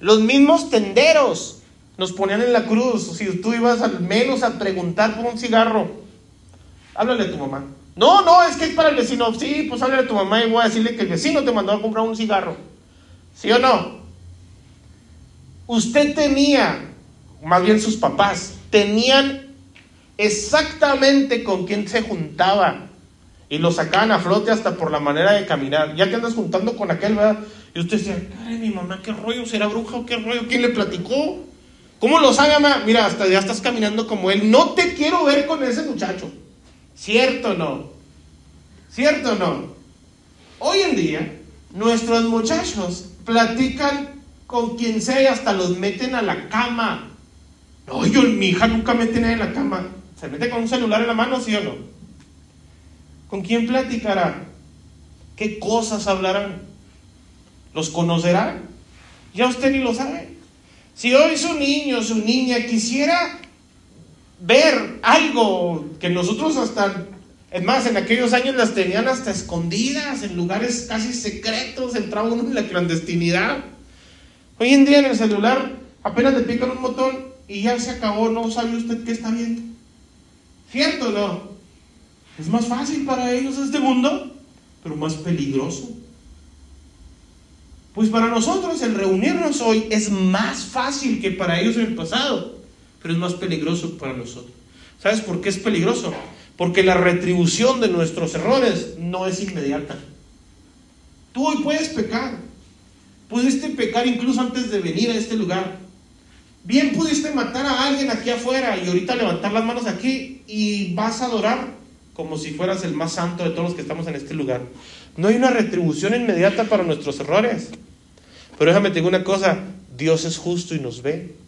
Los mismos tenderos nos ponían en la cruz. Si tú ibas al menos a preguntar por un cigarro, háblale a tu mamá. No, no, es que es para el vecino. Sí, pues háblale a tu mamá y voy a decirle que el vecino te mandó a comprar un cigarro. ¿Sí o no? Usted tenía, más bien sus papás, tenían exactamente con quién se juntaba y lo sacaban a flote hasta por la manera de caminar. Ya que andas juntando con aquel, ¿verdad? Y usted decía, ay, mi mamá, qué rollo, ¿será bruja o qué rollo? ¿Quién le platicó? ¿Cómo lo sabe, mamá? Mira, hasta ya estás caminando como él. No te quiero ver con ese muchacho. ¿Cierto o no? ¿Cierto o no? Hoy en día, nuestros muchachos platican con quien sea y hasta los meten a la cama. No, yo, mi hija nunca mete nadie en la cama. ¿Se mete con un celular en la mano, sí o no? ¿Con quién platicará? ¿Qué cosas hablarán? ¿Los conocerá? Ya usted ni lo sabe. Si hoy su niño, su niña quisiera ver algo que nosotros hasta, es más, en aquellos años las tenían hasta escondidas, en lugares casi secretos, entraba uno en la clandestinidad. Hoy en día en el celular apenas le pican un botón y ya se acabó, no sabe usted qué está viendo. ¿Cierto o no? Es más fácil para ellos este mundo, pero más peligroso. Pues para nosotros el reunirnos hoy es más fácil que para ellos en el pasado, pero es más peligroso para nosotros. ¿Sabes por qué es peligroso? Porque la retribución de nuestros errores no es inmediata. Tú hoy puedes pecar. Pudiste pecar incluso antes de venir a este lugar. Bien pudiste matar a alguien aquí afuera y ahorita levantar las manos aquí y vas a adorar como si fueras el más santo de todos los que estamos en este lugar. No hay una retribución inmediata para nuestros errores. Pero déjame digo una cosa, Dios es justo y nos ve.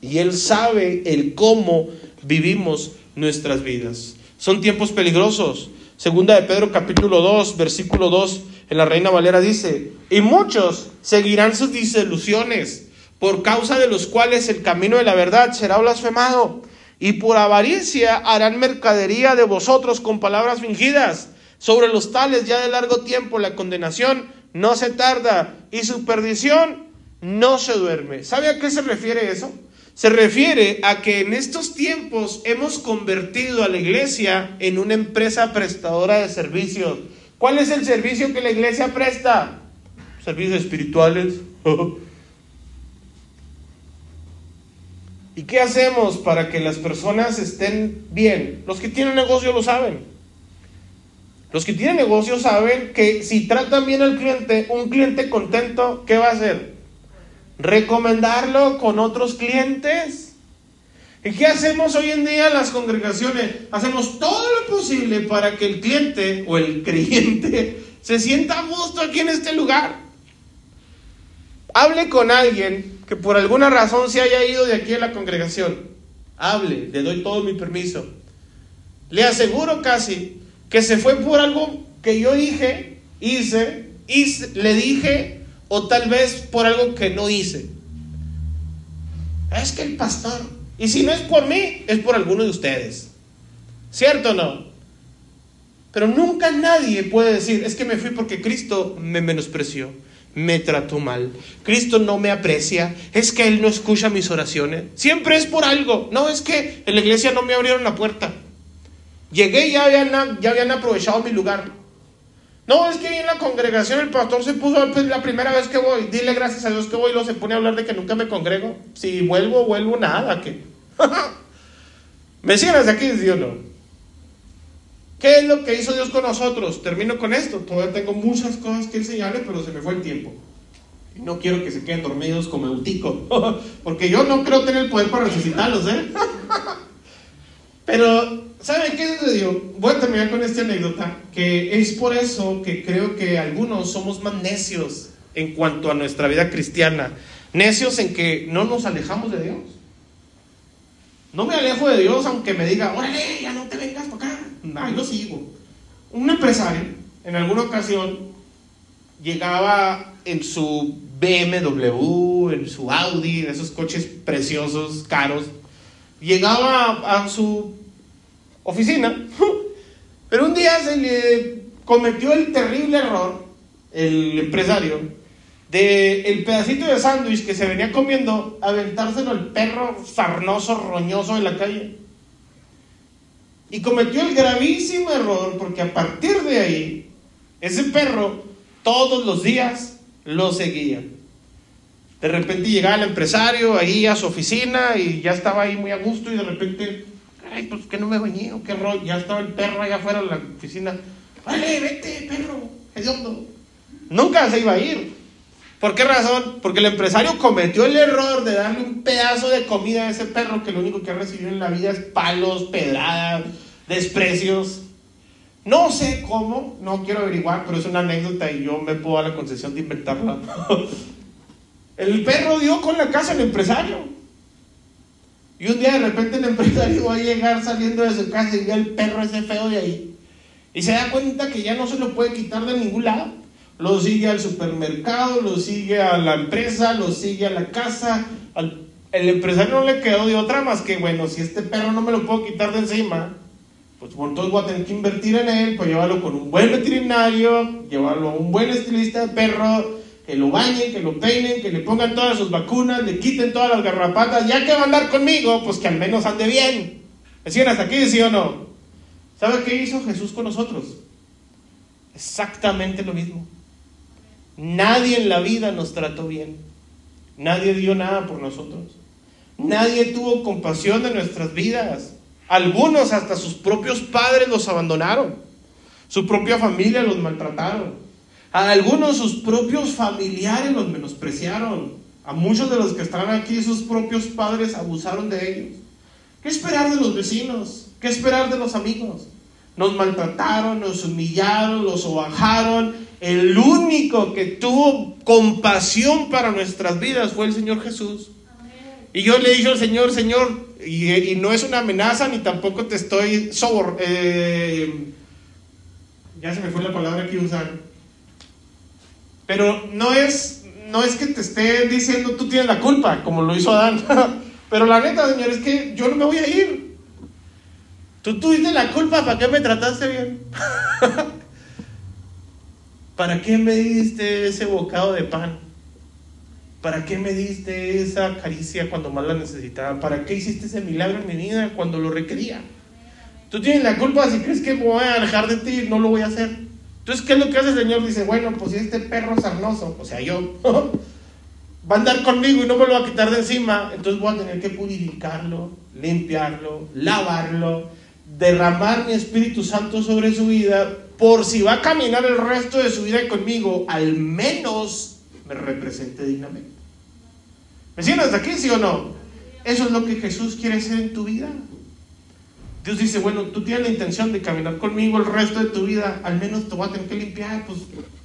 Y Él sabe el cómo vivimos nuestras vidas. Son tiempos peligrosos. Segunda de Pedro capítulo 2, versículo 2, en la Reina Valera dice, y muchos seguirán sus disilusiones, por causa de los cuales el camino de la verdad será blasfemado, y por avaricia harán mercadería de vosotros con palabras fingidas. Sobre los tales ya de largo tiempo la condenación no se tarda y su perdición no se duerme. ¿Sabe a qué se refiere eso? Se refiere a que en estos tiempos hemos convertido a la iglesia en una empresa prestadora de servicios. ¿Cuál es el servicio que la iglesia presta? Servicios espirituales. ¿Y qué hacemos para que las personas estén bien? Los que tienen negocio lo saben. Los que tienen negocio saben que si tratan bien al cliente, un cliente contento, ¿qué va a hacer? Recomendarlo con otros clientes. ¿Y qué hacemos hoy en día las congregaciones? Hacemos todo lo posible para que el cliente o el creyente se sienta a gusto aquí en este lugar. Hable con alguien que por alguna razón se haya ido de aquí a la congregación. Hable, le doy todo mi permiso. Le aseguro casi que se fue por algo que yo dije, hice, hice, le dije, o tal vez por algo que no hice. Es que el pastor, y si no es por mí, es por alguno de ustedes. ¿Cierto o no? Pero nunca nadie puede decir, es que me fui porque Cristo me menospreció, me trató mal. Cristo no me aprecia, es que Él no escucha mis oraciones. Siempre es por algo. No, es que en la iglesia no me abrieron la puerta. Llegué y ya habían, ya habían aprovechado mi lugar. No, es que en la congregación el pastor se puso pues, la primera vez que voy. Dile gracias a Dios que voy y luego se pone a hablar de que nunca me congrego. Si vuelvo, vuelvo nada. que ¿Me hasta aquí, sí o no? ¿Qué es lo que hizo Dios con nosotros? Termino con esto. Todavía tengo muchas cosas que enseñarles, pero se me fue el tiempo. Y no quiero que se queden dormidos como Eutico. Porque yo no creo tener el poder para resucitarlos, ¿eh? pero ¿Saben qué sucedió? Voy a terminar con esta anécdota, que es por eso que creo que algunos somos más necios en cuanto a nuestra vida cristiana. Necios en que no nos alejamos de Dios. No me alejo de Dios aunque me diga, órale, ya no te vengas para acá. ahí lo sigo. Un empresario, en alguna ocasión, llegaba en su BMW, en su Audi, en esos coches preciosos, caros, llegaba a su oficina, pero un día se le cometió el terrible error, el empresario, de el pedacito de sándwich que se venía comiendo, aventárselo al perro sarnoso, roñoso de la calle. Y cometió el gravísimo error porque a partir de ahí, ese perro todos los días lo seguía. De repente llegaba el empresario ahí a su oficina y ya estaba ahí muy a gusto y de repente, pues que no me bañé qué rollo, ya estaba el perro allá afuera de la oficina. Vale, vete, perro, hediondo. Nunca se iba a ir. ¿Por qué razón? Porque el empresario cometió el error de darle un pedazo de comida a ese perro que lo único que ha recibido en la vida es palos, pedradas, desprecios. No sé cómo, no quiero averiguar, pero es una anécdota y yo me puedo dar la concesión de inventarla. el perro dio con la casa al empresario. Y un día de repente el empresario va a llegar saliendo de su casa y ve al perro ese feo de ahí. Y se da cuenta que ya no se lo puede quitar de ningún lado lo sigue al supermercado, lo sigue a la empresa, lo sigue a la casa. el empresario no le quedó de otra más que, bueno, si este perro no me lo puedo quitar de encima, pues por todo voy a tener que invertir en él, pues llevarlo con un buen veterinario, llevarlo a un buen estilista de perro, que lo bañen, que lo peinen, que le pongan todas sus vacunas, le quiten todas las garrapatas, ya que va a andar conmigo, pues que al menos ande bien. ¿Decían hasta aquí, sí o no? ¿Sabe qué hizo Jesús con nosotros? Exactamente lo mismo. Nadie en la vida nos trató bien. Nadie dio nada por nosotros. Nadie tuvo compasión de nuestras vidas. Algunos hasta sus propios padres los abandonaron. Su propia familia los maltrataron. A algunos sus propios familiares los menospreciaron. A muchos de los que están aquí sus propios padres abusaron de ellos. ¿Qué esperar de los vecinos? ¿Qué esperar de los amigos? Nos maltrataron, nos humillaron, los sobajaron, el único que tuvo compasión para nuestras vidas fue el Señor Jesús. Y yo le dije al Señor, Señor, y, no es una amenaza ni tampoco te estoy sobor, eh, ya se me fue la palabra que usar. Pero no es, no es que te esté diciendo tú tienes la culpa, como lo hizo Adán. Pero la neta, Señor, es que yo no me voy a ir. Tú tuviste la culpa, ¿para qué me trataste bien? ¿Para qué me diste ese bocado de pan? ¿Para qué me diste esa caricia cuando más la necesitaba? ¿Para qué hiciste ese milagro en mi vida cuando lo requería? Tú tienes la culpa si crees que me voy a alejar de ti, no lo voy a hacer. Entonces, ¿qué es lo que hace el Señor? Dice, bueno, pues si este perro sarnoso, o sea, yo, va a andar conmigo y no me lo va a quitar de encima, entonces voy a tener que purificarlo, limpiarlo, lavarlo, derramar mi Espíritu Santo sobre su vida por si va a caminar el resto de su vida conmigo, al menos me represente dignamente. ¿Me siguen hasta aquí, sí o no? Eso es lo que Jesús quiere hacer en tu vida. Dios dice, bueno, tú tienes la intención de caminar conmigo el resto de tu vida, al menos te voy a tener que limpiar, pues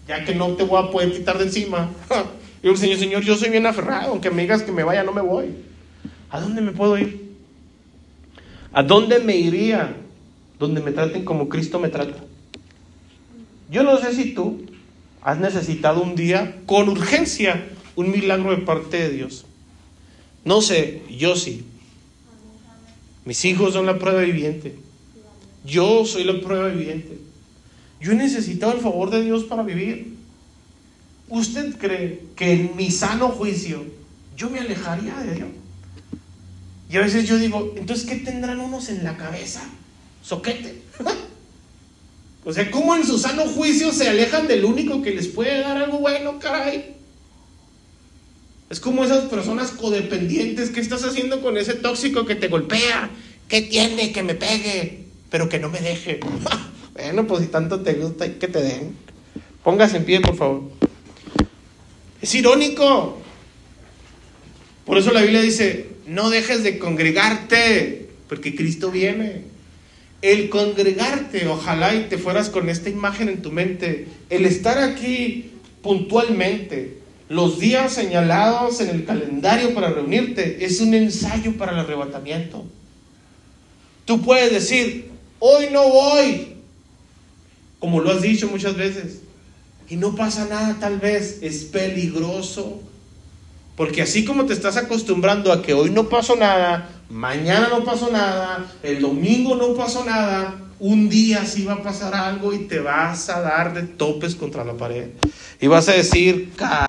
ya que no te voy a poder quitar de encima. Y el Señor, Señor, yo soy bien aferrado, aunque me digas que me vaya, no me voy. ¿A dónde me puedo ir? ¿A dónde me iría? Donde me traten como Cristo me trata. Yo no sé si tú has necesitado un día con urgencia un milagro de parte de Dios. No sé, yo sí. Mis hijos son la prueba viviente. Yo soy la prueba viviente. Yo he necesitado el favor de Dios para vivir. ¿Usted cree que en mi sano juicio yo me alejaría de Dios? Y a veces yo digo, entonces, ¿qué tendrán unos en la cabeza? Soquete. O sea, ¿cómo en su sano juicio se alejan del único que les puede dar algo bueno, caray? Es como esas personas codependientes. ¿Qué estás haciendo con ese tóxico que te golpea? ¿Qué tiene que me pegue? Pero que no me deje. bueno, pues si tanto te gusta, que te den. Póngase en pie, por favor. Es irónico. Por eso la Biblia dice, no dejes de congregarte, porque Cristo viene el congregarte, ojalá y te fueras con esta imagen en tu mente, el estar aquí puntualmente, los días señalados en el calendario para reunirte, es un ensayo para el arrebatamiento. Tú puedes decir, hoy no voy, como lo has dicho muchas veces, y no pasa nada tal vez, es peligroso. Porque así como te estás acostumbrando a que hoy no pasó nada, mañana no pasó nada, el domingo no pasó nada, un día sí va a pasar algo y te vas a dar de topes contra la pared. Y vas a decir,